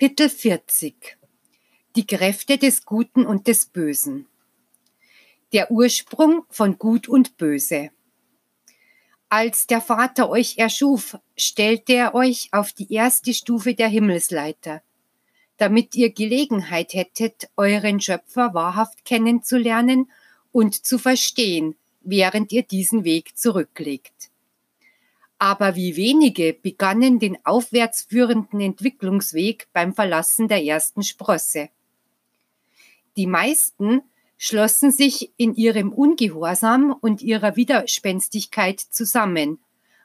Kapitel 40 Die Kräfte des Guten und des Bösen. Der Ursprung von Gut und Böse. Als der Vater euch erschuf, stellte er euch auf die erste Stufe der Himmelsleiter, damit ihr Gelegenheit hättet, euren Schöpfer wahrhaft kennenzulernen und zu verstehen, während ihr diesen Weg zurücklegt aber wie wenige begannen den aufwärts führenden Entwicklungsweg beim Verlassen der ersten Sprosse. Die meisten schlossen sich in ihrem Ungehorsam und ihrer Widerspenstigkeit zusammen,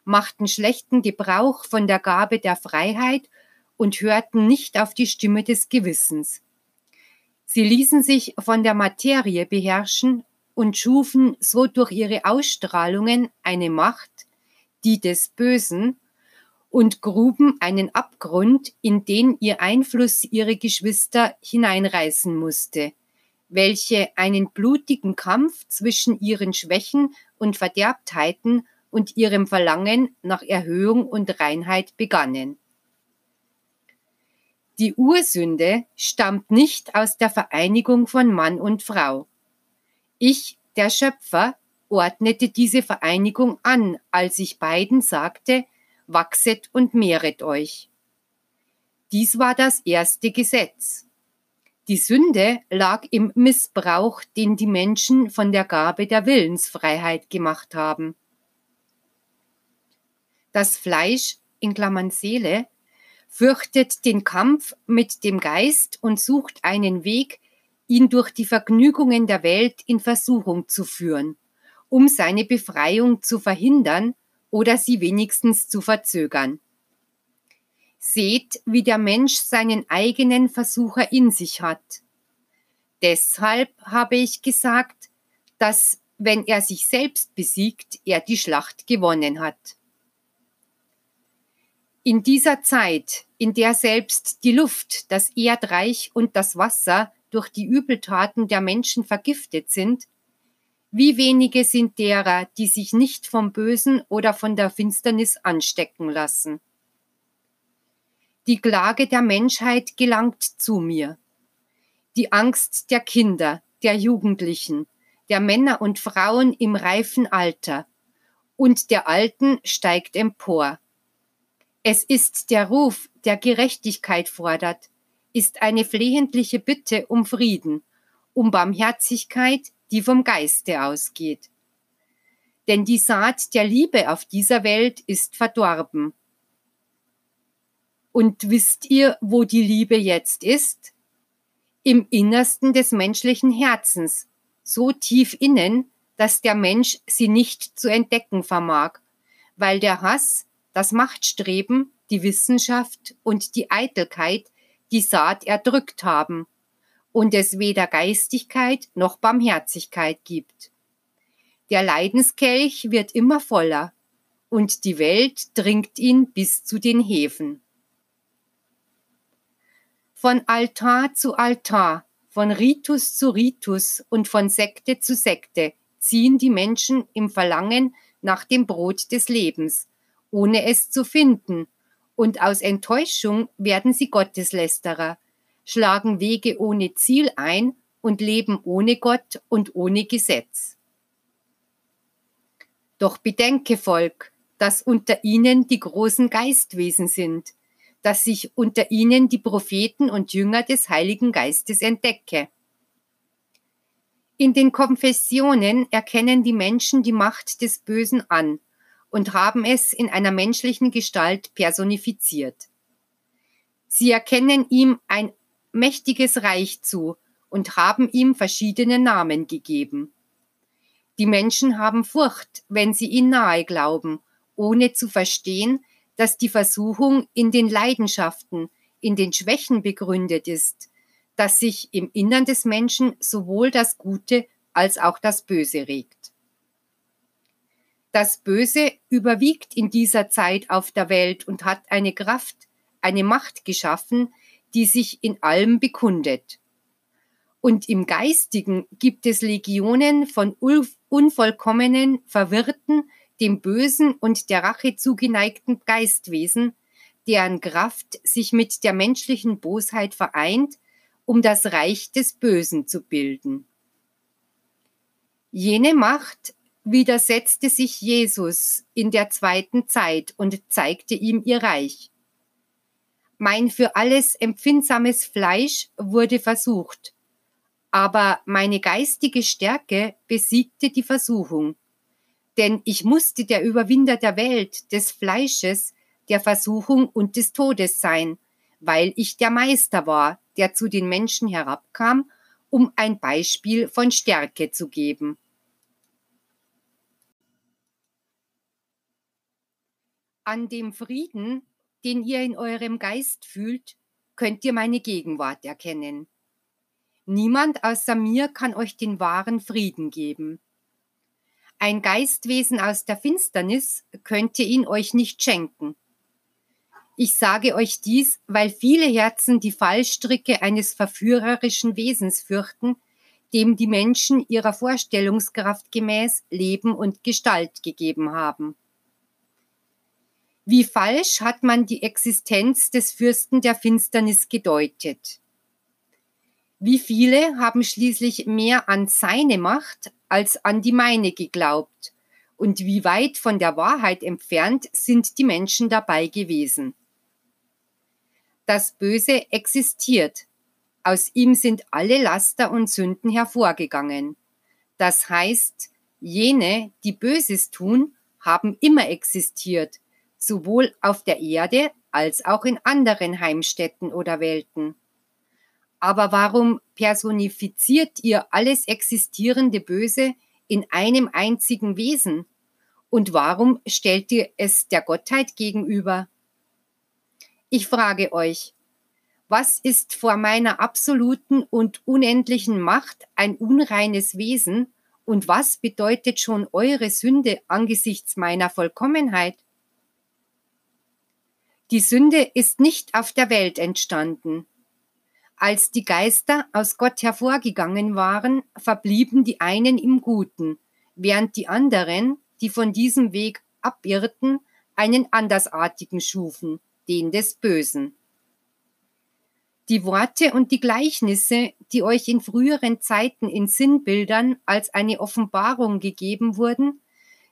machten schlechten Gebrauch von der Gabe der Freiheit und hörten nicht auf die Stimme des Gewissens. Sie ließen sich von der Materie beherrschen und schufen so durch ihre Ausstrahlungen eine Macht, die des Bösen, und gruben einen Abgrund, in den ihr Einfluss ihre Geschwister hineinreißen musste, welche einen blutigen Kampf zwischen ihren Schwächen und Verderbtheiten und ihrem Verlangen nach Erhöhung und Reinheit begannen. Die Ursünde stammt nicht aus der Vereinigung von Mann und Frau. Ich, der Schöpfer, ordnete diese Vereinigung an, als ich beiden sagte, wachset und mehret euch. Dies war das erste Gesetz. Die Sünde lag im Missbrauch, den die Menschen von der Gabe der Willensfreiheit gemacht haben. Das Fleisch, in Klammern Seele, fürchtet den Kampf mit dem Geist und sucht einen Weg, ihn durch die Vergnügungen der Welt in Versuchung zu führen um seine Befreiung zu verhindern oder sie wenigstens zu verzögern. Seht, wie der Mensch seinen eigenen Versucher in sich hat. Deshalb habe ich gesagt, dass wenn er sich selbst besiegt, er die Schlacht gewonnen hat. In dieser Zeit, in der selbst die Luft, das Erdreich und das Wasser durch die Übeltaten der Menschen vergiftet sind, wie wenige sind derer, die sich nicht vom Bösen oder von der Finsternis anstecken lassen. Die Klage der Menschheit gelangt zu mir. Die Angst der Kinder, der Jugendlichen, der Männer und Frauen im reifen Alter und der Alten steigt empor. Es ist der Ruf, der Gerechtigkeit fordert, ist eine flehentliche Bitte um Frieden, um Barmherzigkeit, die vom Geiste ausgeht. Denn die Saat der Liebe auf dieser Welt ist verdorben. Und wisst ihr, wo die Liebe jetzt ist? Im Innersten des menschlichen Herzens, so tief innen, dass der Mensch sie nicht zu entdecken vermag, weil der Hass, das Machtstreben, die Wissenschaft und die Eitelkeit die Saat erdrückt haben und es weder Geistigkeit noch Barmherzigkeit gibt. Der Leidenskelch wird immer voller und die Welt dringt ihn bis zu den Häfen. Von Altar zu Altar, von Ritus zu Ritus und von Sekte zu Sekte ziehen die Menschen im Verlangen nach dem Brot des Lebens, ohne es zu finden, und aus Enttäuschung werden sie Gotteslästerer, schlagen Wege ohne Ziel ein und leben ohne Gott und ohne Gesetz. Doch bedenke, Volk, dass unter ihnen die großen Geistwesen sind, dass sich unter ihnen die Propheten und Jünger des Heiligen Geistes entdecke. In den Konfessionen erkennen die Menschen die Macht des Bösen an und haben es in einer menschlichen Gestalt personifiziert. Sie erkennen ihm ein mächtiges Reich zu und haben ihm verschiedene Namen gegeben. Die Menschen haben Furcht, wenn sie ihn nahe glauben, ohne zu verstehen, dass die Versuchung in den Leidenschaften, in den Schwächen begründet ist, dass sich im Innern des Menschen sowohl das Gute als auch das Böse regt. Das Böse überwiegt in dieser Zeit auf der Welt und hat eine Kraft, eine Macht geschaffen, die sich in allem bekundet. Und im Geistigen gibt es Legionen von unvollkommenen, verwirrten, dem Bösen und der Rache zugeneigten Geistwesen, deren Kraft sich mit der menschlichen Bosheit vereint, um das Reich des Bösen zu bilden. Jene Macht widersetzte sich Jesus in der zweiten Zeit und zeigte ihm ihr Reich. Mein für alles empfindsames Fleisch wurde versucht, aber meine geistige Stärke besiegte die Versuchung. Denn ich musste der Überwinder der Welt, des Fleisches, der Versuchung und des Todes sein, weil ich der Meister war, der zu den Menschen herabkam, um ein Beispiel von Stärke zu geben. An dem Frieden, den ihr in eurem Geist fühlt, könnt ihr meine Gegenwart erkennen. Niemand außer mir kann euch den wahren Frieden geben. Ein Geistwesen aus der Finsternis könnte ihn euch nicht schenken. Ich sage euch dies, weil viele Herzen die Fallstricke eines verführerischen Wesens fürchten, dem die Menschen ihrer Vorstellungskraft gemäß Leben und Gestalt gegeben haben. Wie falsch hat man die Existenz des Fürsten der Finsternis gedeutet? Wie viele haben schließlich mehr an seine Macht als an die meine geglaubt? Und wie weit von der Wahrheit entfernt sind die Menschen dabei gewesen? Das Böse existiert. Aus ihm sind alle Laster und Sünden hervorgegangen. Das heißt, jene, die Böses tun, haben immer existiert, sowohl auf der Erde als auch in anderen Heimstätten oder Welten. Aber warum personifiziert ihr alles existierende Böse in einem einzigen Wesen? Und warum stellt ihr es der Gottheit gegenüber? Ich frage euch, was ist vor meiner absoluten und unendlichen Macht ein unreines Wesen und was bedeutet schon eure Sünde angesichts meiner Vollkommenheit? Die Sünde ist nicht auf der Welt entstanden. Als die Geister aus Gott hervorgegangen waren, verblieben die einen im Guten, während die anderen, die von diesem Weg abirrten, einen andersartigen schufen, den des Bösen. Die Worte und die Gleichnisse, die euch in früheren Zeiten in Sinnbildern als eine Offenbarung gegeben wurden,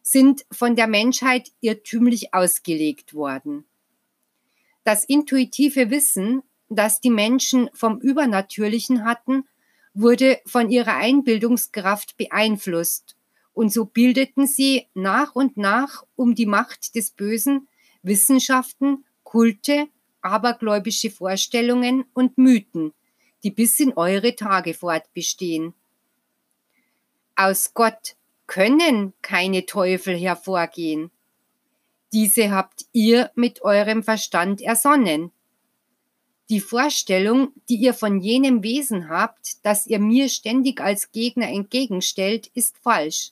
sind von der Menschheit irrtümlich ausgelegt worden. Das intuitive Wissen, das die Menschen vom Übernatürlichen hatten, wurde von ihrer Einbildungskraft beeinflusst, und so bildeten sie nach und nach um die Macht des Bösen Wissenschaften Kulte, abergläubische Vorstellungen und Mythen, die bis in eure Tage fortbestehen. Aus Gott können keine Teufel hervorgehen. Diese habt ihr mit eurem Verstand ersonnen. Die Vorstellung, die ihr von jenem Wesen habt, das ihr mir ständig als Gegner entgegenstellt, ist falsch.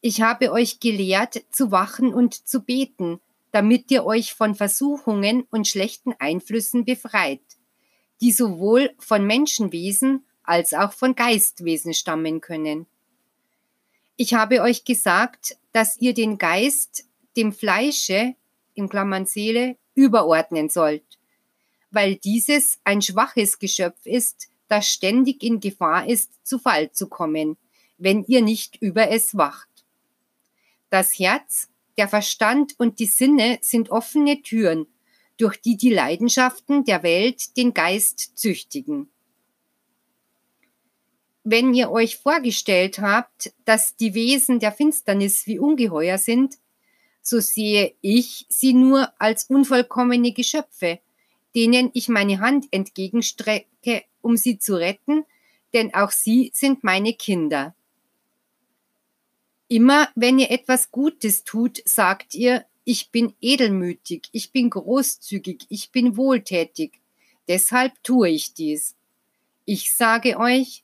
Ich habe euch gelehrt, zu wachen und zu beten, damit ihr euch von Versuchungen und schlechten Einflüssen befreit, die sowohl von Menschenwesen als auch von Geistwesen stammen können. Ich habe euch gesagt, dass ihr den Geist dem Fleische, in Klammern Seele, überordnen sollt, weil dieses ein schwaches Geschöpf ist, das ständig in Gefahr ist, zu Fall zu kommen, wenn ihr nicht über es wacht. Das Herz der Verstand und die Sinne sind offene Türen, durch die die Leidenschaften der Welt den Geist züchtigen. Wenn ihr euch vorgestellt habt, dass die Wesen der Finsternis wie Ungeheuer sind, so sehe ich sie nur als unvollkommene Geschöpfe, denen ich meine Hand entgegenstrecke, um sie zu retten, denn auch sie sind meine Kinder. Immer wenn ihr etwas Gutes tut, sagt ihr, ich bin edelmütig, ich bin großzügig, ich bin wohltätig. Deshalb tue ich dies. Ich sage euch,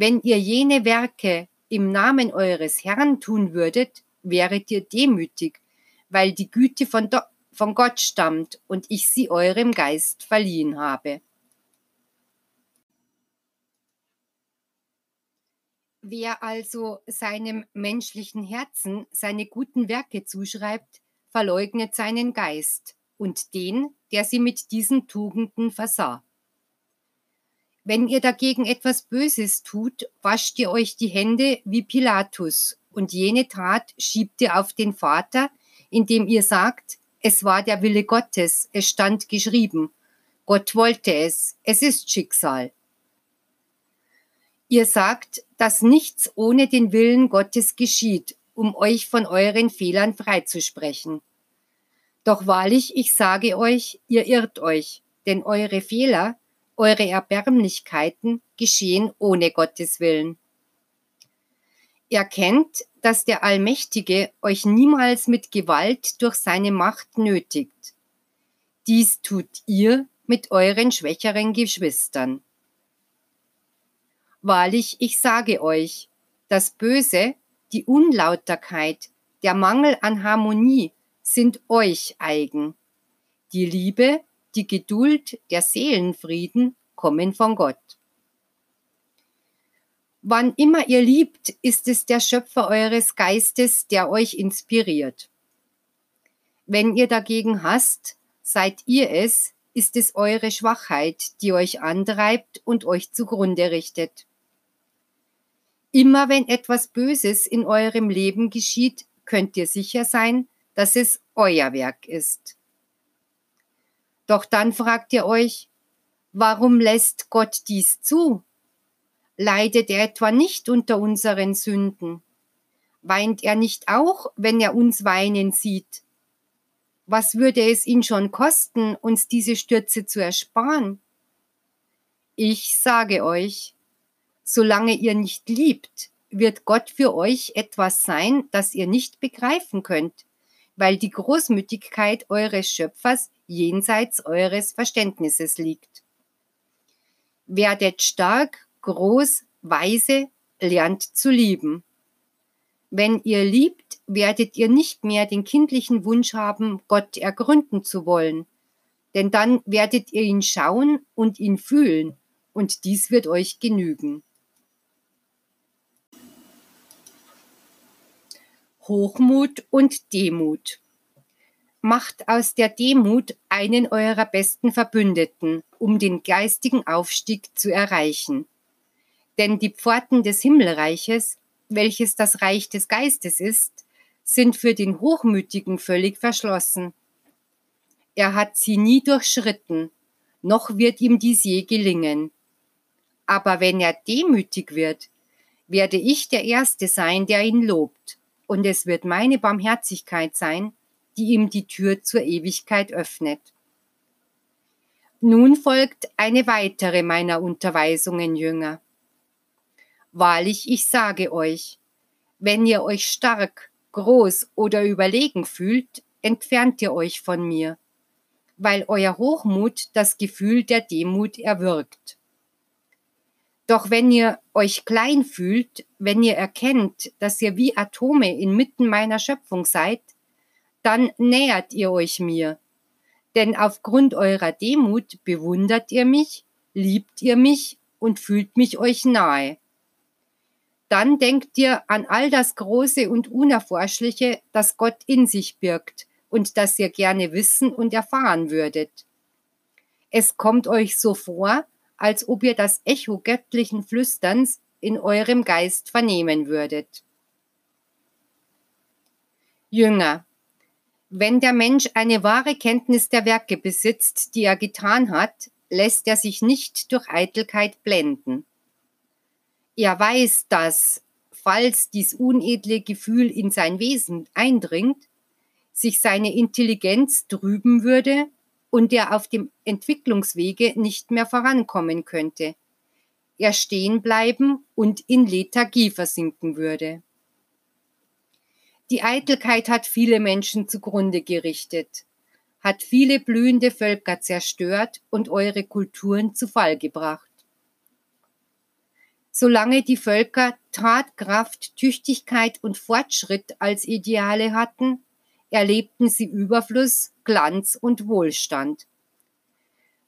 wenn ihr jene Werke im Namen eures Herrn tun würdet, wäret ihr demütig, weil die Güte von, von Gott stammt und ich sie eurem Geist verliehen habe. Wer also seinem menschlichen Herzen seine guten Werke zuschreibt, verleugnet seinen Geist, und den, der sie mit diesen Tugenden versah. Wenn ihr dagegen etwas Böses tut, wascht ihr euch die Hände wie Pilatus, und jene Tat schiebt ihr auf den Vater, indem ihr sagt, es war der Wille Gottes, es stand geschrieben, Gott wollte es, es ist Schicksal. Ihr sagt, dass nichts ohne den Willen Gottes geschieht, um euch von euren Fehlern freizusprechen. Doch wahrlich, ich sage euch, ihr irrt euch, denn eure Fehler, eure Erbärmlichkeiten geschehen ohne Gottes Willen. Erkennt, dass der Allmächtige euch niemals mit Gewalt durch seine Macht nötigt. Dies tut ihr mit euren schwächeren Geschwistern. Wahrlich, ich sage euch, das Böse, die Unlauterkeit, der Mangel an Harmonie sind euch eigen. Die Liebe, die Geduld, der Seelenfrieden kommen von Gott. Wann immer ihr liebt, ist es der Schöpfer eures Geistes, der euch inspiriert. Wenn ihr dagegen hasst, seid ihr es, ist es eure Schwachheit, die euch antreibt und euch zugrunde richtet. Immer wenn etwas Böses in eurem Leben geschieht, könnt ihr sicher sein, dass es euer Werk ist. Doch dann fragt ihr euch, warum lässt Gott dies zu? Leidet er etwa nicht unter unseren Sünden? Weint er nicht auch, wenn er uns weinen sieht? Was würde es ihn schon kosten, uns diese Stürze zu ersparen? Ich sage euch, Solange ihr nicht liebt, wird Gott für euch etwas sein, das ihr nicht begreifen könnt, weil die Großmütigkeit eures Schöpfers jenseits eures Verständnisses liegt. Werdet stark, groß, weise, lernt zu lieben. Wenn ihr liebt, werdet ihr nicht mehr den kindlichen Wunsch haben, Gott ergründen zu wollen, denn dann werdet ihr ihn schauen und ihn fühlen, und dies wird euch genügen. Hochmut und Demut. Macht aus der Demut einen eurer besten Verbündeten, um den geistigen Aufstieg zu erreichen. Denn die Pforten des Himmelreiches, welches das Reich des Geistes ist, sind für den Hochmütigen völlig verschlossen. Er hat sie nie durchschritten, noch wird ihm dies je gelingen. Aber wenn er demütig wird, werde ich der Erste sein, der ihn lobt und es wird meine Barmherzigkeit sein, die ihm die Tür zur Ewigkeit öffnet. Nun folgt eine weitere meiner Unterweisungen, Jünger. Wahrlich, ich sage euch, wenn ihr euch stark, groß oder überlegen fühlt, entfernt ihr euch von mir, weil euer Hochmut das Gefühl der Demut erwirkt. Doch wenn ihr euch klein fühlt, wenn ihr erkennt, dass ihr wie Atome inmitten meiner Schöpfung seid, dann nähert ihr euch mir. Denn aufgrund eurer Demut bewundert ihr mich, liebt ihr mich und fühlt mich euch nahe. Dann denkt ihr an all das Große und Unerforschliche, das Gott in sich birgt und das ihr gerne wissen und erfahren würdet. Es kommt euch so vor, als ob ihr das Echo göttlichen Flüsterns in eurem Geist vernehmen würdet. Jünger, wenn der Mensch eine wahre Kenntnis der Werke besitzt, die er getan hat, lässt er sich nicht durch Eitelkeit blenden. Er weiß, dass, falls dies unedle Gefühl in sein Wesen eindringt, sich seine Intelligenz trüben würde und der auf dem Entwicklungswege nicht mehr vorankommen könnte, er stehen bleiben und in Lethargie versinken würde. Die Eitelkeit hat viele Menschen zugrunde gerichtet, hat viele blühende Völker zerstört und eure Kulturen zu Fall gebracht. Solange die Völker Tatkraft, Tüchtigkeit und Fortschritt als Ideale hatten, erlebten sie Überfluss, Glanz und Wohlstand.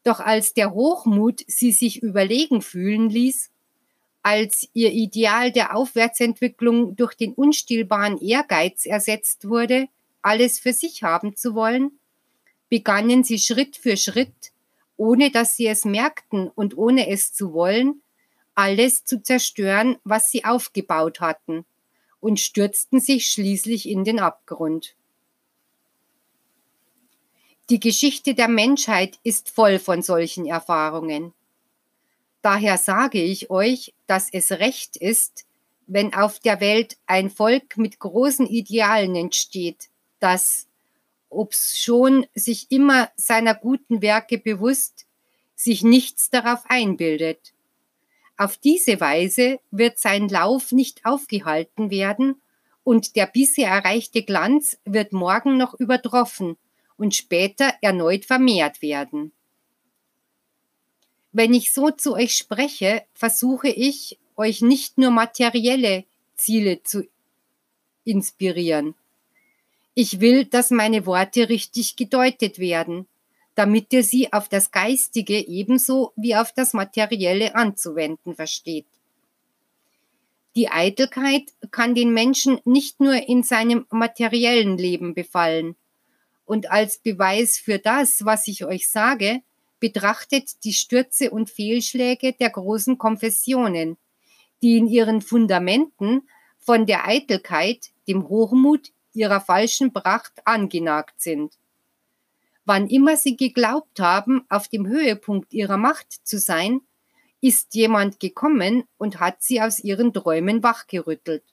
Doch als der Hochmut sie sich überlegen fühlen ließ, als ihr Ideal der Aufwärtsentwicklung durch den unstillbaren Ehrgeiz ersetzt wurde, alles für sich haben zu wollen, begannen sie Schritt für Schritt, ohne dass sie es merkten und ohne es zu wollen, alles zu zerstören, was sie aufgebaut hatten, und stürzten sich schließlich in den Abgrund. Die Geschichte der Menschheit ist voll von solchen Erfahrungen. Daher sage ich euch, dass es recht ist, wenn auf der Welt ein Volk mit großen Idealen entsteht, das, ob's schon sich immer seiner guten Werke bewusst, sich nichts darauf einbildet. Auf diese Weise wird sein Lauf nicht aufgehalten werden und der bisher erreichte Glanz wird morgen noch übertroffen und später erneut vermehrt werden. Wenn ich so zu euch spreche, versuche ich, euch nicht nur materielle Ziele zu inspirieren. Ich will, dass meine Worte richtig gedeutet werden, damit ihr sie auf das Geistige ebenso wie auf das Materielle anzuwenden versteht. Die Eitelkeit kann den Menschen nicht nur in seinem materiellen Leben befallen. Und als Beweis für das, was ich euch sage, betrachtet die Stürze und Fehlschläge der großen Konfessionen, die in ihren Fundamenten von der Eitelkeit, dem Hochmut ihrer falschen Pracht angenagt sind. Wann immer sie geglaubt haben, auf dem Höhepunkt ihrer Macht zu sein, ist jemand gekommen und hat sie aus ihren Träumen wachgerüttelt,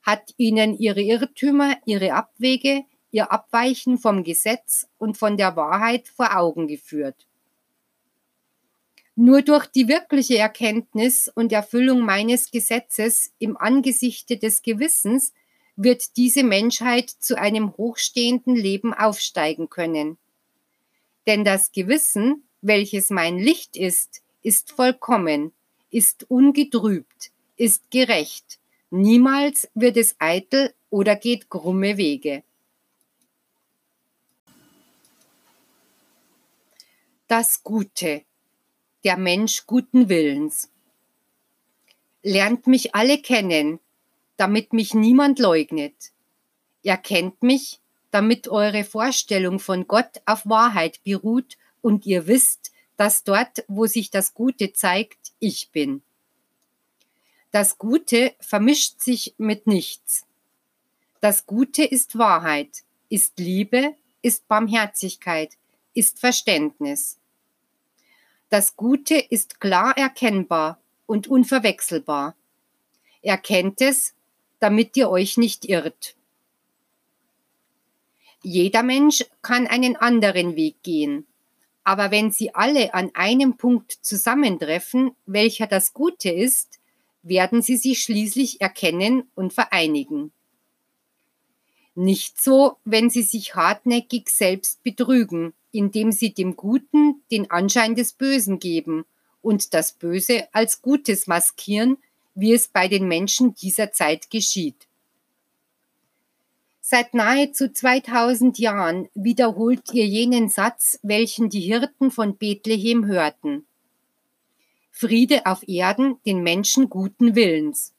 hat ihnen ihre Irrtümer, ihre Abwege, ihr Abweichen vom Gesetz und von der Wahrheit vor Augen geführt. Nur durch die wirkliche Erkenntnis und Erfüllung meines Gesetzes im Angesichte des Gewissens wird diese Menschheit zu einem hochstehenden Leben aufsteigen können. Denn das Gewissen, welches mein Licht ist, ist vollkommen, ist ungetrübt, ist gerecht, niemals wird es eitel oder geht krumme Wege. Das Gute der Mensch guten Willens. Lernt mich alle kennen, damit mich niemand leugnet. Erkennt mich, damit eure Vorstellung von Gott auf Wahrheit beruht und ihr wisst, dass dort, wo sich das Gute zeigt, ich bin. Das Gute vermischt sich mit nichts. Das Gute ist Wahrheit, ist Liebe, ist Barmherzigkeit, ist Verständnis. Das Gute ist klar erkennbar und unverwechselbar. Erkennt es, damit ihr euch nicht irrt. Jeder Mensch kann einen anderen Weg gehen, aber wenn sie alle an einem Punkt zusammentreffen, welcher das Gute ist, werden sie sich schließlich erkennen und vereinigen. Nicht so, wenn sie sich hartnäckig selbst betrügen indem sie dem Guten den Anschein des Bösen geben und das Böse als Gutes maskieren, wie es bei den Menschen dieser Zeit geschieht. Seit nahezu 2000 Jahren wiederholt ihr jenen Satz, welchen die Hirten von Bethlehem hörten. Friede auf Erden den Menschen guten Willens.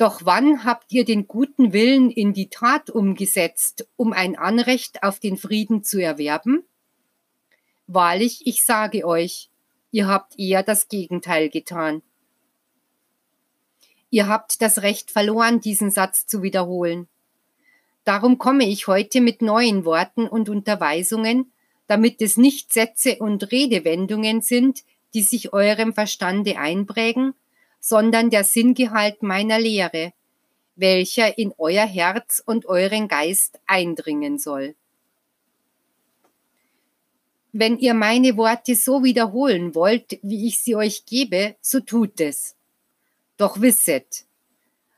Doch wann habt ihr den guten Willen in die Tat umgesetzt, um ein Anrecht auf den Frieden zu erwerben? Wahrlich, ich sage euch, ihr habt eher das Gegenteil getan. Ihr habt das Recht verloren, diesen Satz zu wiederholen. Darum komme ich heute mit neuen Worten und Unterweisungen, damit es nicht Sätze und Redewendungen sind, die sich eurem Verstande einprägen, sondern der Sinngehalt meiner Lehre, welcher in euer Herz und euren Geist eindringen soll. Wenn ihr meine Worte so wiederholen wollt, wie ich sie euch gebe, so tut es. Doch wisset,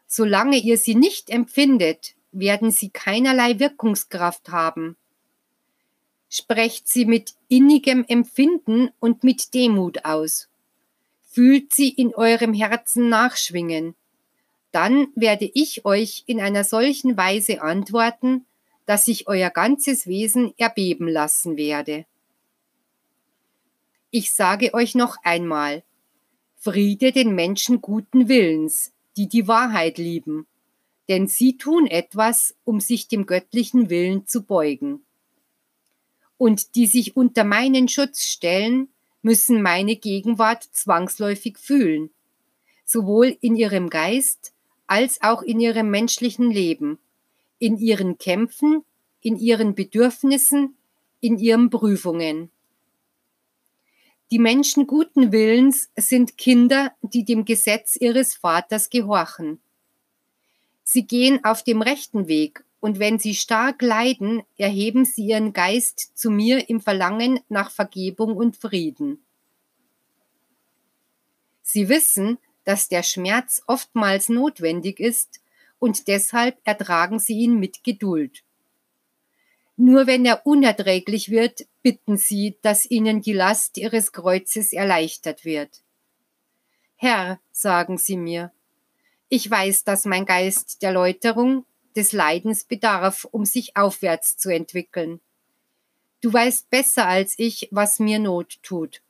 solange ihr sie nicht empfindet, werden sie keinerlei Wirkungskraft haben. Sprecht sie mit innigem Empfinden und mit Demut aus fühlt sie in eurem Herzen nachschwingen. Dann werde ich euch in einer solchen Weise antworten, dass ich euer ganzes Wesen erbeben lassen werde. Ich sage euch noch einmal, Friede den Menschen guten Willens, die die Wahrheit lieben, denn sie tun etwas, um sich dem göttlichen Willen zu beugen. und die sich unter meinen Schutz stellen, müssen meine Gegenwart zwangsläufig fühlen, sowohl in ihrem Geist als auch in ihrem menschlichen Leben, in ihren Kämpfen, in ihren Bedürfnissen, in ihren Prüfungen. Die Menschen guten Willens sind Kinder, die dem Gesetz ihres Vaters gehorchen. Sie gehen auf dem rechten Weg, und wenn sie stark leiden, erheben sie ihren Geist zu mir im Verlangen nach Vergebung und Frieden. Sie wissen, dass der Schmerz oftmals notwendig ist, und deshalb ertragen sie ihn mit Geduld. Nur wenn er unerträglich wird, bitten sie, dass ihnen die Last ihres Kreuzes erleichtert wird. Herr, sagen sie mir, ich weiß, dass mein Geist der Läuterung, des Leidens bedarf, um sich aufwärts zu entwickeln. Du weißt besser als ich, was mir Not tut.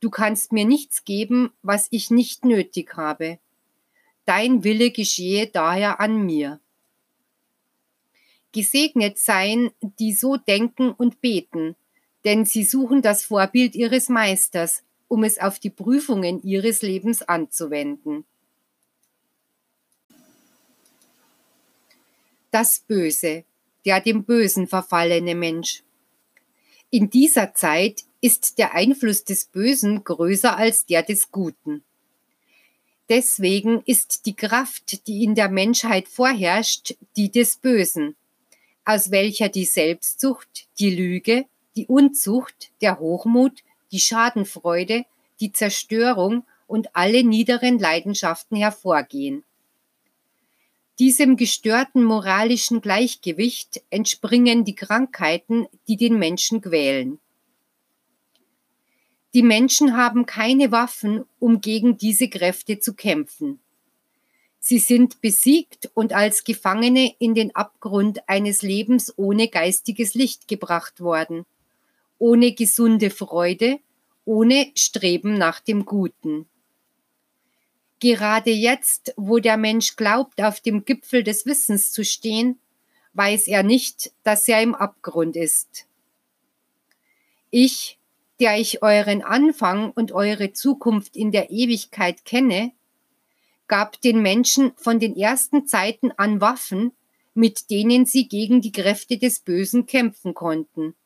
Du kannst mir nichts geben, was ich nicht nötig habe. Dein Wille geschehe daher an mir. Gesegnet seien, die so denken und beten, denn sie suchen das Vorbild ihres Meisters, um es auf die Prüfungen ihres Lebens anzuwenden. Das Böse, der dem Bösen verfallene Mensch. In dieser Zeit ist der Einfluss des Bösen größer als der des Guten. Deswegen ist die Kraft, die in der Menschheit vorherrscht, die des Bösen, aus welcher die Selbstsucht, die Lüge, die Unzucht, der Hochmut, die Schadenfreude, die Zerstörung und alle niederen Leidenschaften hervorgehen. Diesem gestörten moralischen Gleichgewicht entspringen die Krankheiten, die den Menschen quälen. Die Menschen haben keine Waffen, um gegen diese Kräfte zu kämpfen. Sie sind besiegt und als Gefangene in den Abgrund eines Lebens ohne geistiges Licht gebracht worden, ohne gesunde Freude, ohne Streben nach dem Guten. Gerade jetzt, wo der Mensch glaubt, auf dem Gipfel des Wissens zu stehen, weiß er nicht, dass er im Abgrund ist. Ich, der ich euren Anfang und eure Zukunft in der Ewigkeit kenne, gab den Menschen von den ersten Zeiten an Waffen, mit denen sie gegen die Kräfte des Bösen kämpfen konnten.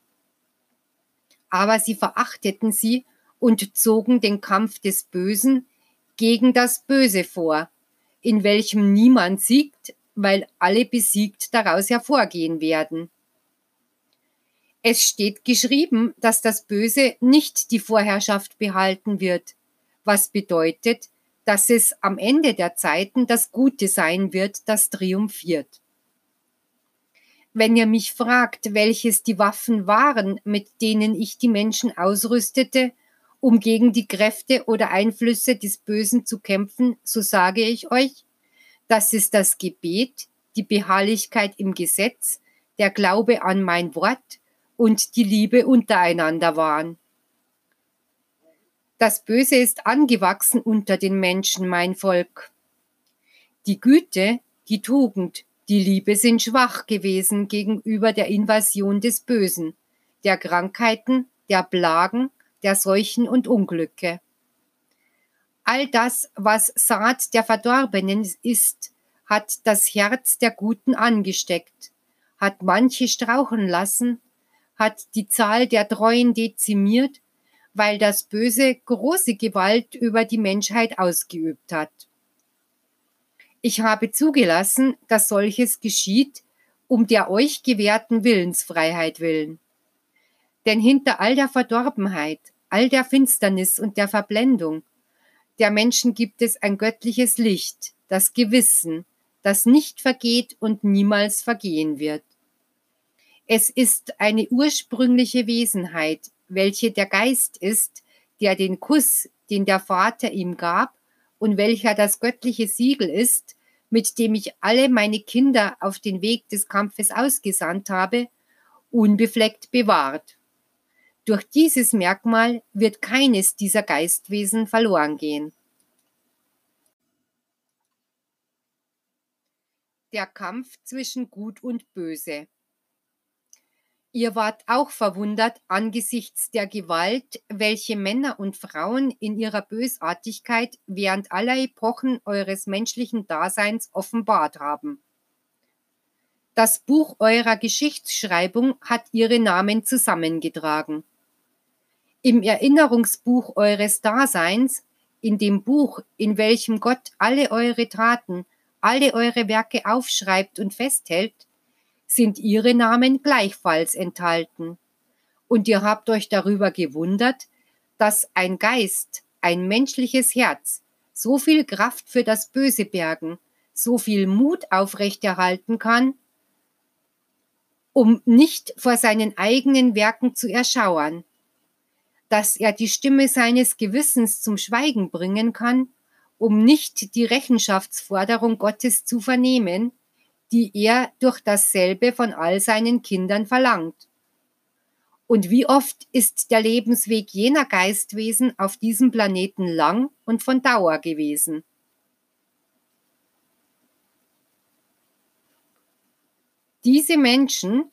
Aber sie verachteten sie und zogen den Kampf des Bösen gegen das Böse vor, in welchem niemand siegt, weil alle besiegt daraus hervorgehen werden. Es steht geschrieben, dass das Böse nicht die Vorherrschaft behalten wird, was bedeutet, dass es am Ende der Zeiten das Gute sein wird, das triumphiert. Wenn ihr mich fragt, welches die Waffen waren, mit denen ich die Menschen ausrüstete, um gegen die Kräfte oder Einflüsse des Bösen zu kämpfen, so sage ich euch, dass es das Gebet, die Beharrlichkeit im Gesetz, der Glaube an mein Wort und die Liebe untereinander waren. Das Böse ist angewachsen unter den Menschen, mein Volk. Die Güte, die Tugend, die Liebe sind schwach gewesen gegenüber der Invasion des Bösen, der Krankheiten, der Plagen, der Seuchen und Unglücke. All das, was Saat der Verdorbenen ist, hat das Herz der Guten angesteckt, hat manche strauchen lassen, hat die Zahl der Treuen dezimiert, weil das Böse große Gewalt über die Menschheit ausgeübt hat. Ich habe zugelassen, dass solches geschieht, um der euch gewährten Willensfreiheit willen. Denn hinter all der Verdorbenheit, all der Finsternis und der Verblendung der Menschen gibt es ein göttliches Licht, das Gewissen, das nicht vergeht und niemals vergehen wird. Es ist eine ursprüngliche Wesenheit, welche der Geist ist, der den Kuss, den der Vater ihm gab, und welcher das göttliche Siegel ist, mit dem ich alle meine Kinder auf den Weg des Kampfes ausgesandt habe, unbefleckt bewahrt. Durch dieses Merkmal wird keines dieser Geistwesen verloren gehen. Der Kampf zwischen Gut und Böse. Ihr wart auch verwundert angesichts der Gewalt, welche Männer und Frauen in ihrer Bösartigkeit während aller Epochen eures menschlichen Daseins offenbart haben. Das Buch eurer Geschichtsschreibung hat ihre Namen zusammengetragen. Im Erinnerungsbuch eures Daseins, in dem Buch, in welchem Gott alle eure Taten, alle eure Werke aufschreibt und festhält, sind ihre Namen gleichfalls enthalten. Und ihr habt euch darüber gewundert, dass ein Geist, ein menschliches Herz, so viel Kraft für das Böse bergen, so viel Mut aufrechterhalten kann, um nicht vor seinen eigenen Werken zu erschauern, dass er die Stimme seines Gewissens zum Schweigen bringen kann, um nicht die Rechenschaftsforderung Gottes zu vernehmen, die er durch dasselbe von all seinen Kindern verlangt. Und wie oft ist der Lebensweg jener Geistwesen auf diesem Planeten lang und von Dauer gewesen? Diese Menschen,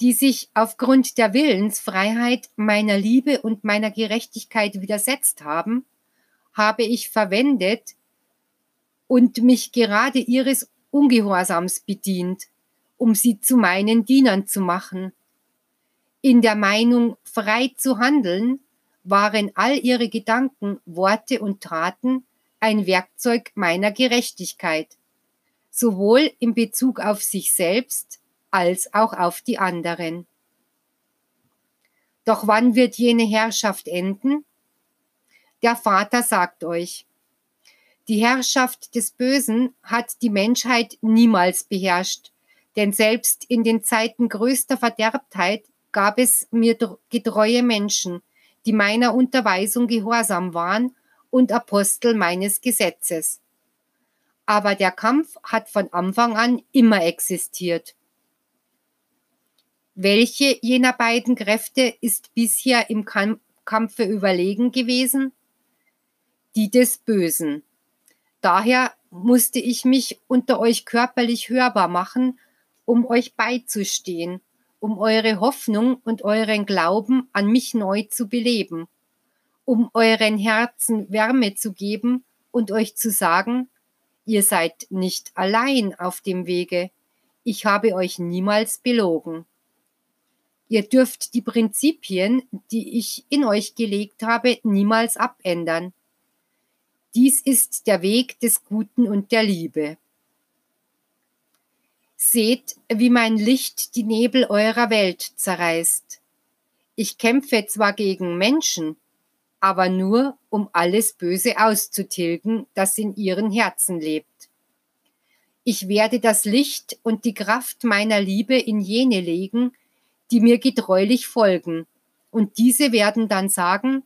die sich aufgrund der Willensfreiheit meiner Liebe und meiner Gerechtigkeit widersetzt haben, habe ich verwendet und mich gerade ihres Ungehorsams bedient, um sie zu meinen Dienern zu machen. In der Meinung, frei zu handeln, waren all ihre Gedanken, Worte und Taten ein Werkzeug meiner Gerechtigkeit, sowohl in Bezug auf sich selbst als auch auf die anderen. Doch wann wird jene Herrschaft enden? Der Vater sagt euch, die Herrschaft des Bösen hat die Menschheit niemals beherrscht, denn selbst in den Zeiten größter Verderbtheit gab es mir getreue Menschen, die meiner Unterweisung gehorsam waren und Apostel meines Gesetzes. Aber der Kampf hat von Anfang an immer existiert. Welche jener beiden Kräfte ist bisher im Kampfe überlegen gewesen? Die des Bösen. Daher musste ich mich unter euch körperlich hörbar machen, um euch beizustehen, um eure Hoffnung und euren Glauben an mich neu zu beleben, um euren Herzen Wärme zu geben und euch zu sagen, ihr seid nicht allein auf dem Wege, ich habe euch niemals belogen. Ihr dürft die Prinzipien, die ich in euch gelegt habe, niemals abändern. Dies ist der Weg des Guten und der Liebe. Seht, wie mein Licht die Nebel eurer Welt zerreißt. Ich kämpfe zwar gegen Menschen, aber nur, um alles Böse auszutilgen, das in ihren Herzen lebt. Ich werde das Licht und die Kraft meiner Liebe in jene legen, die mir getreulich folgen, und diese werden dann sagen,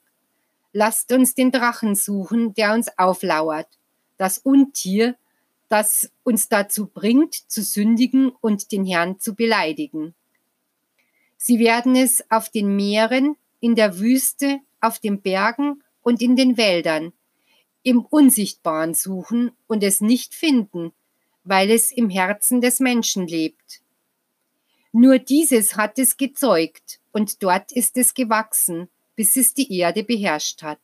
Lasst uns den Drachen suchen, der uns auflauert, das Untier, das uns dazu bringt, zu sündigen und den Herrn zu beleidigen. Sie werden es auf den Meeren, in der Wüste, auf den Bergen und in den Wäldern, im Unsichtbaren suchen und es nicht finden, weil es im Herzen des Menschen lebt. Nur dieses hat es gezeugt und dort ist es gewachsen bis es die Erde beherrscht hat.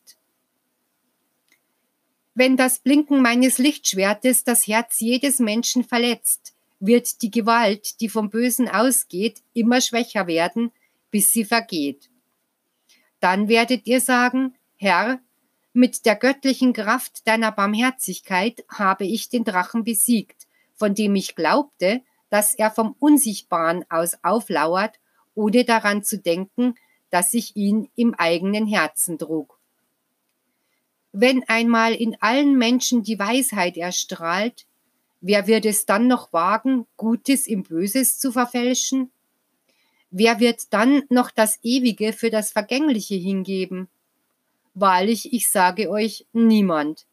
Wenn das Blinken meines Lichtschwertes das Herz jedes Menschen verletzt, wird die Gewalt, die vom Bösen ausgeht, immer schwächer werden, bis sie vergeht. Dann werdet ihr sagen, Herr, mit der göttlichen Kraft deiner Barmherzigkeit habe ich den Drachen besiegt, von dem ich glaubte, dass er vom Unsichtbaren aus auflauert, ohne daran zu denken, dass ich ihn im eigenen Herzen trug. Wenn einmal in allen Menschen die Weisheit erstrahlt, wer wird es dann noch wagen, Gutes im Böses zu verfälschen? Wer wird dann noch das Ewige für das Vergängliche hingeben? Wahrlich, ich sage euch, niemand.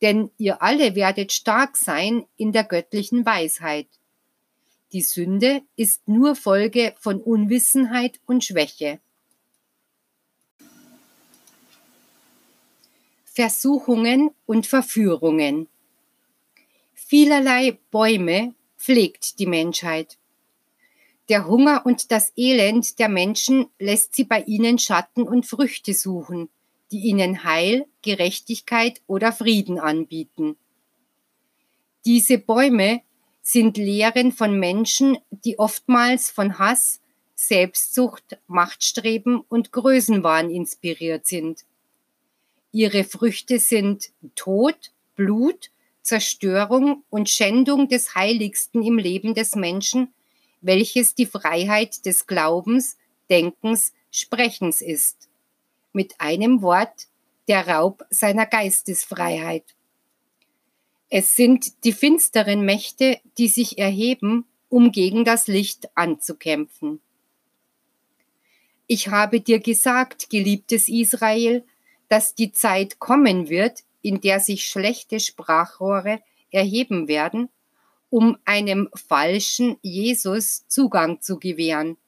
Denn ihr alle werdet stark sein in der göttlichen Weisheit. Die Sünde ist nur Folge von Unwissenheit und Schwäche. Versuchungen und Verführungen. Vielerlei Bäume pflegt die Menschheit. Der Hunger und das Elend der Menschen lässt sie bei ihnen Schatten und Früchte suchen, die ihnen Heil, Gerechtigkeit oder Frieden anbieten. Diese Bäume sind Lehren von Menschen, die oftmals von Hass, Selbstsucht, Machtstreben und Größenwahn inspiriert sind. Ihre Früchte sind Tod, Blut, Zerstörung und Schändung des Heiligsten im Leben des Menschen, welches die Freiheit des Glaubens, Denkens, Sprechens ist. Mit einem Wort der Raub seiner Geistesfreiheit. Es sind die finsteren Mächte, die sich erheben, um gegen das Licht anzukämpfen. Ich habe dir gesagt, geliebtes Israel, dass die Zeit kommen wird, in der sich schlechte Sprachrohre erheben werden, um einem falschen Jesus Zugang zu gewähren.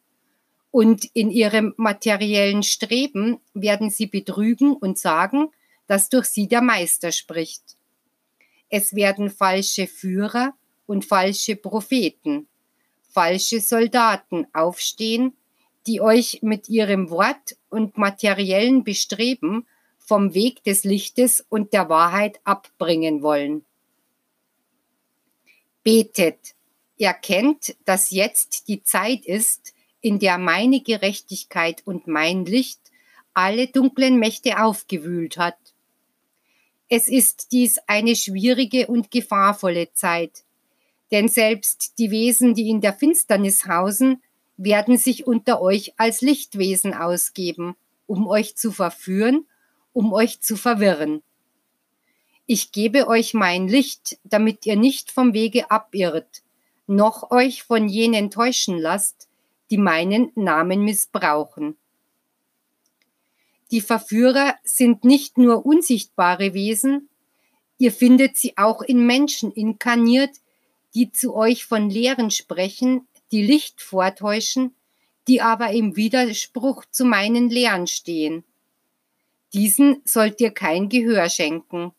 Und in ihrem materiellen Streben werden sie betrügen und sagen, dass durch sie der Meister spricht. Es werden falsche Führer und falsche Propheten, falsche Soldaten aufstehen, die euch mit ihrem Wort und materiellen Bestreben vom Weg des Lichtes und der Wahrheit abbringen wollen. Betet, erkennt, dass jetzt die Zeit ist, in der meine Gerechtigkeit und mein Licht alle dunklen Mächte aufgewühlt hat. Es ist dies eine schwierige und gefahrvolle Zeit, denn selbst die Wesen, die in der Finsternis hausen, werden sich unter euch als Lichtwesen ausgeben, um euch zu verführen um euch zu verwirren. Ich gebe euch mein Licht, damit ihr nicht vom Wege abirrt, noch euch von jenen täuschen lasst, die meinen Namen missbrauchen. Die Verführer sind nicht nur unsichtbare Wesen, ihr findet sie auch in Menschen inkarniert, die zu euch von Lehren sprechen, die Licht vortäuschen, die aber im Widerspruch zu meinen Lehren stehen. Diesen sollt ihr kein Gehör schenken.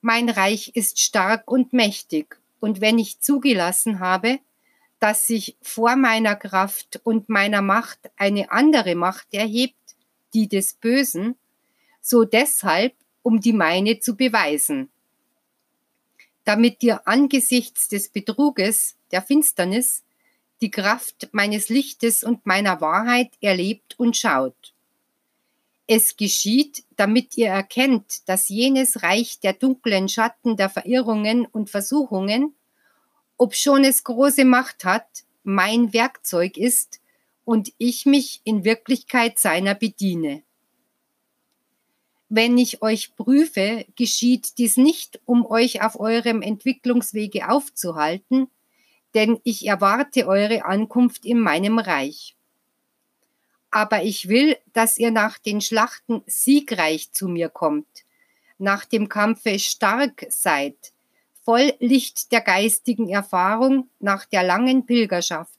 Mein Reich ist stark und mächtig, und wenn ich zugelassen habe, dass sich vor meiner Kraft und meiner Macht eine andere Macht erhebt, die des Bösen, so deshalb, um die meine zu beweisen. Damit dir angesichts des Betruges, der Finsternis, die Kraft meines Lichtes und meiner Wahrheit erlebt und schaut. Es geschieht, damit ihr erkennt, dass jenes Reich der dunklen Schatten der Verirrungen und Versuchungen, obschon es große Macht hat, mein Werkzeug ist und ich mich in Wirklichkeit seiner bediene. Wenn ich euch prüfe, geschieht dies nicht, um euch auf eurem Entwicklungswege aufzuhalten, denn ich erwarte eure Ankunft in meinem Reich aber ich will, dass ihr nach den Schlachten siegreich zu mir kommt, nach dem Kampfe stark seid, voll Licht der geistigen Erfahrung nach der langen Pilgerschaft,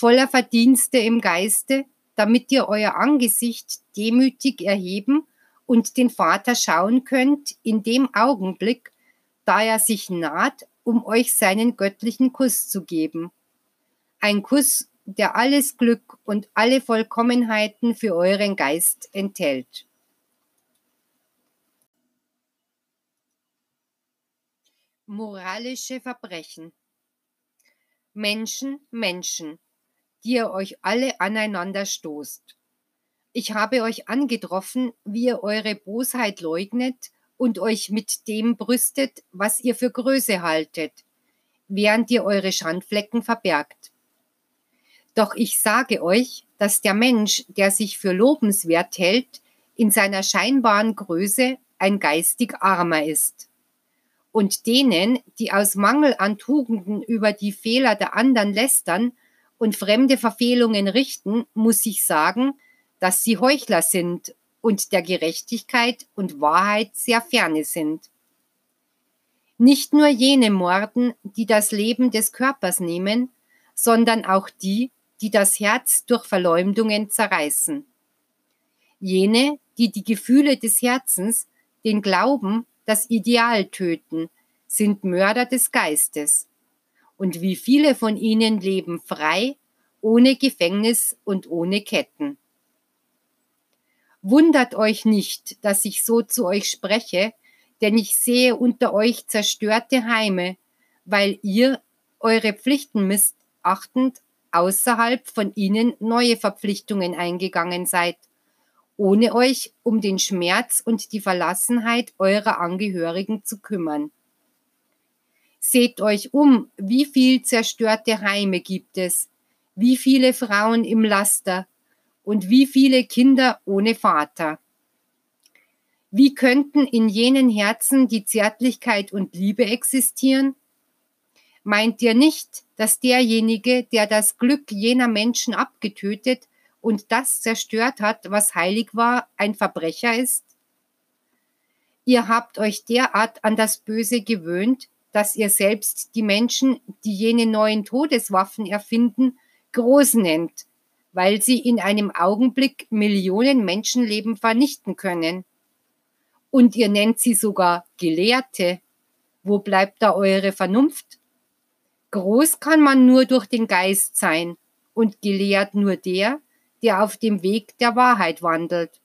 voller Verdienste im Geiste, damit ihr euer Angesicht demütig erheben und den Vater schauen könnt in dem Augenblick, da er sich naht, um euch seinen göttlichen Kuss zu geben. Ein Kuss der alles Glück und alle Vollkommenheiten für euren Geist enthält. Moralische Verbrechen Menschen, Menschen, die ihr euch alle aneinander stoßt. Ich habe euch angetroffen, wie ihr eure Bosheit leugnet und euch mit dem brüstet, was ihr für Größe haltet, während ihr eure Schandflecken verbergt. Doch ich sage euch, dass der Mensch, der sich für lobenswert hält, in seiner scheinbaren Größe ein geistig armer ist. Und denen, die aus Mangel an Tugenden über die Fehler der anderen lästern und fremde Verfehlungen richten, muss ich sagen, dass sie Heuchler sind und der Gerechtigkeit und Wahrheit sehr ferne sind. Nicht nur jene morden, die das Leben des Körpers nehmen, sondern auch die, die das Herz durch Verleumdungen zerreißen. Jene, die die Gefühle des Herzens, den Glauben, das Ideal töten, sind Mörder des Geistes. Und wie viele von ihnen leben frei, ohne Gefängnis und ohne Ketten. Wundert euch nicht, dass ich so zu euch spreche, denn ich sehe unter euch zerstörte Heime, weil ihr eure Pflichten missachtend außerhalb von ihnen neue Verpflichtungen eingegangen seid, ohne euch um den Schmerz und die Verlassenheit eurer Angehörigen zu kümmern. Seht euch um, wie viel zerstörte Heime gibt es, wie viele Frauen im Laster und wie viele Kinder ohne Vater. Wie könnten in jenen Herzen die Zärtlichkeit und Liebe existieren? Meint ihr nicht, dass derjenige, der das Glück jener Menschen abgetötet und das zerstört hat, was heilig war, ein Verbrecher ist? Ihr habt euch derart an das Böse gewöhnt, dass ihr selbst die Menschen, die jene neuen Todeswaffen erfinden, groß nennt, weil sie in einem Augenblick Millionen Menschenleben vernichten können. Und ihr nennt sie sogar Gelehrte. Wo bleibt da eure Vernunft? Groß kann man nur durch den Geist sein und gelehrt nur der, der auf dem Weg der Wahrheit wandelt.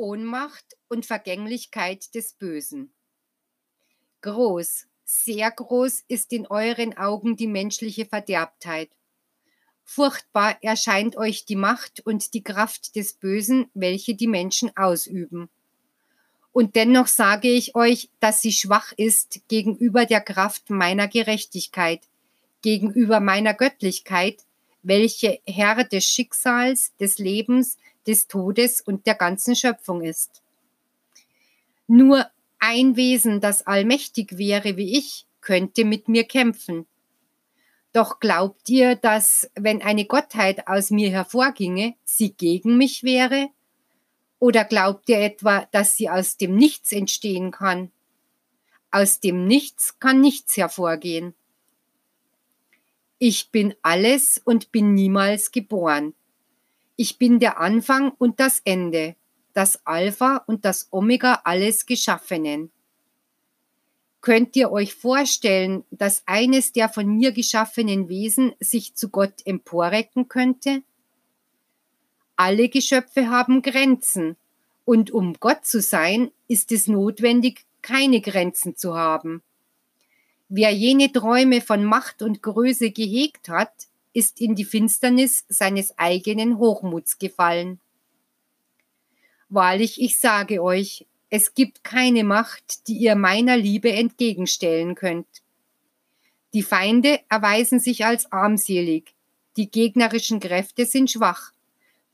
Ohnmacht und Vergänglichkeit des Bösen. Groß, sehr groß ist in euren Augen die menschliche Verderbtheit. Furchtbar erscheint euch die Macht und die Kraft des Bösen, welche die Menschen ausüben. Und dennoch sage ich euch, dass sie schwach ist gegenüber der Kraft meiner Gerechtigkeit, gegenüber meiner Göttlichkeit, welche Herr des Schicksals, des Lebens, des Todes und der ganzen Schöpfung ist. Nur ein Wesen, das allmächtig wäre wie ich, könnte mit mir kämpfen. Doch glaubt ihr, dass, wenn eine Gottheit aus mir hervorginge, sie gegen mich wäre? Oder glaubt ihr etwa, dass sie aus dem Nichts entstehen kann? Aus dem Nichts kann nichts hervorgehen. Ich bin alles und bin niemals geboren. Ich bin der Anfang und das Ende, das Alpha und das Omega alles Geschaffenen. Könnt ihr euch vorstellen, dass eines der von mir geschaffenen Wesen sich zu Gott emporrecken könnte? Alle Geschöpfe haben Grenzen, und um Gott zu sein, ist es notwendig, keine Grenzen zu haben. Wer jene Träume von Macht und Größe gehegt hat, ist in die Finsternis seines eigenen Hochmuts gefallen. Wahrlich, ich sage euch, es gibt keine Macht, die ihr meiner Liebe entgegenstellen könnt. Die Feinde erweisen sich als armselig, die gegnerischen Kräfte sind schwach.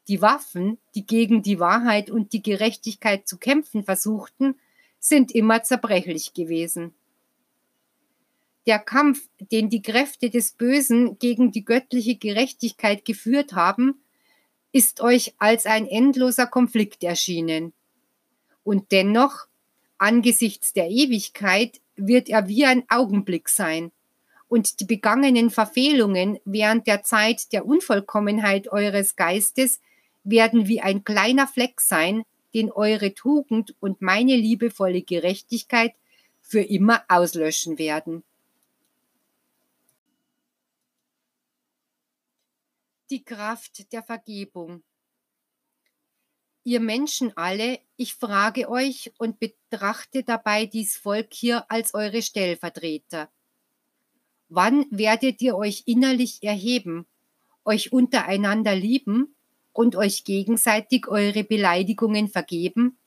Die Waffen, die gegen die Wahrheit und die Gerechtigkeit zu kämpfen versuchten, sind immer zerbrechlich gewesen. Der Kampf, den die Kräfte des Bösen gegen die göttliche Gerechtigkeit geführt haben, ist euch als ein endloser Konflikt erschienen. Und dennoch, angesichts der Ewigkeit, wird er wie ein Augenblick sein. Und die begangenen Verfehlungen während der Zeit der Unvollkommenheit eures Geistes werden wie ein kleiner Fleck sein, den eure Tugend und meine liebevolle Gerechtigkeit für immer auslöschen werden. Die Kraft der Vergebung. Ihr Menschen alle, ich frage euch und betrachte dabei dies Volk hier als eure Stellvertreter. Wann werdet ihr euch innerlich erheben, euch untereinander lieben und euch gegenseitig eure Beleidigungen vergeben?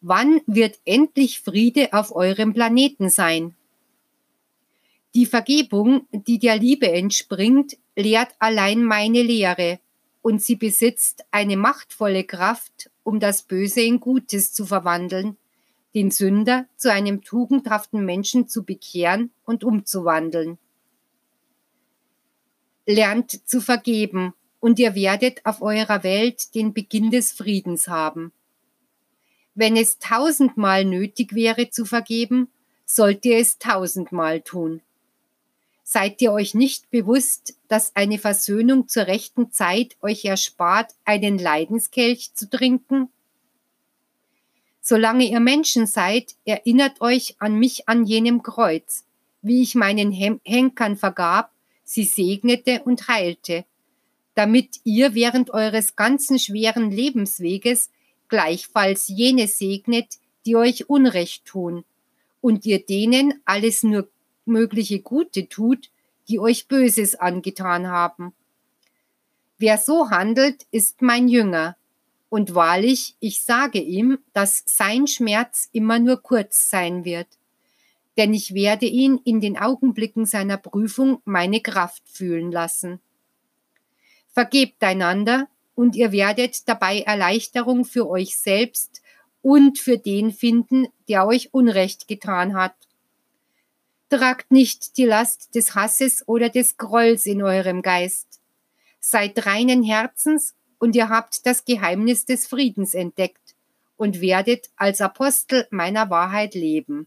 Wann wird endlich Friede auf eurem Planeten sein? Die Vergebung, die der Liebe entspringt, lehrt allein meine Lehre, und sie besitzt eine machtvolle Kraft, um das Böse in Gutes zu verwandeln, den Sünder zu einem tugendhaften Menschen zu bekehren und umzuwandeln. Lernt zu vergeben, und ihr werdet auf eurer Welt den Beginn des Friedens haben. Wenn es tausendmal nötig wäre zu vergeben, sollt ihr es tausendmal tun. Seid ihr euch nicht bewusst, dass eine Versöhnung zur rechten Zeit euch erspart, einen Leidenskelch zu trinken? Solange ihr Menschen seid, erinnert euch an mich an jenem Kreuz, wie ich meinen Henkern vergab, sie segnete und heilte, damit ihr während eures ganzen schweren Lebensweges gleichfalls jene segnet, die euch Unrecht tun, und ihr denen alles nur mögliche Gute tut, die euch Böses angetan haben. Wer so handelt, ist mein Jünger, und wahrlich, ich sage ihm, dass sein Schmerz immer nur kurz sein wird, denn ich werde ihn in den Augenblicken seiner Prüfung meine Kraft fühlen lassen. Vergebt einander, und ihr werdet dabei Erleichterung für euch selbst und für den finden, der euch Unrecht getan hat. Tragt nicht die Last des Hasses oder des Grolls in eurem Geist. Seid reinen Herzens und ihr habt das Geheimnis des Friedens entdeckt und werdet als Apostel meiner Wahrheit leben.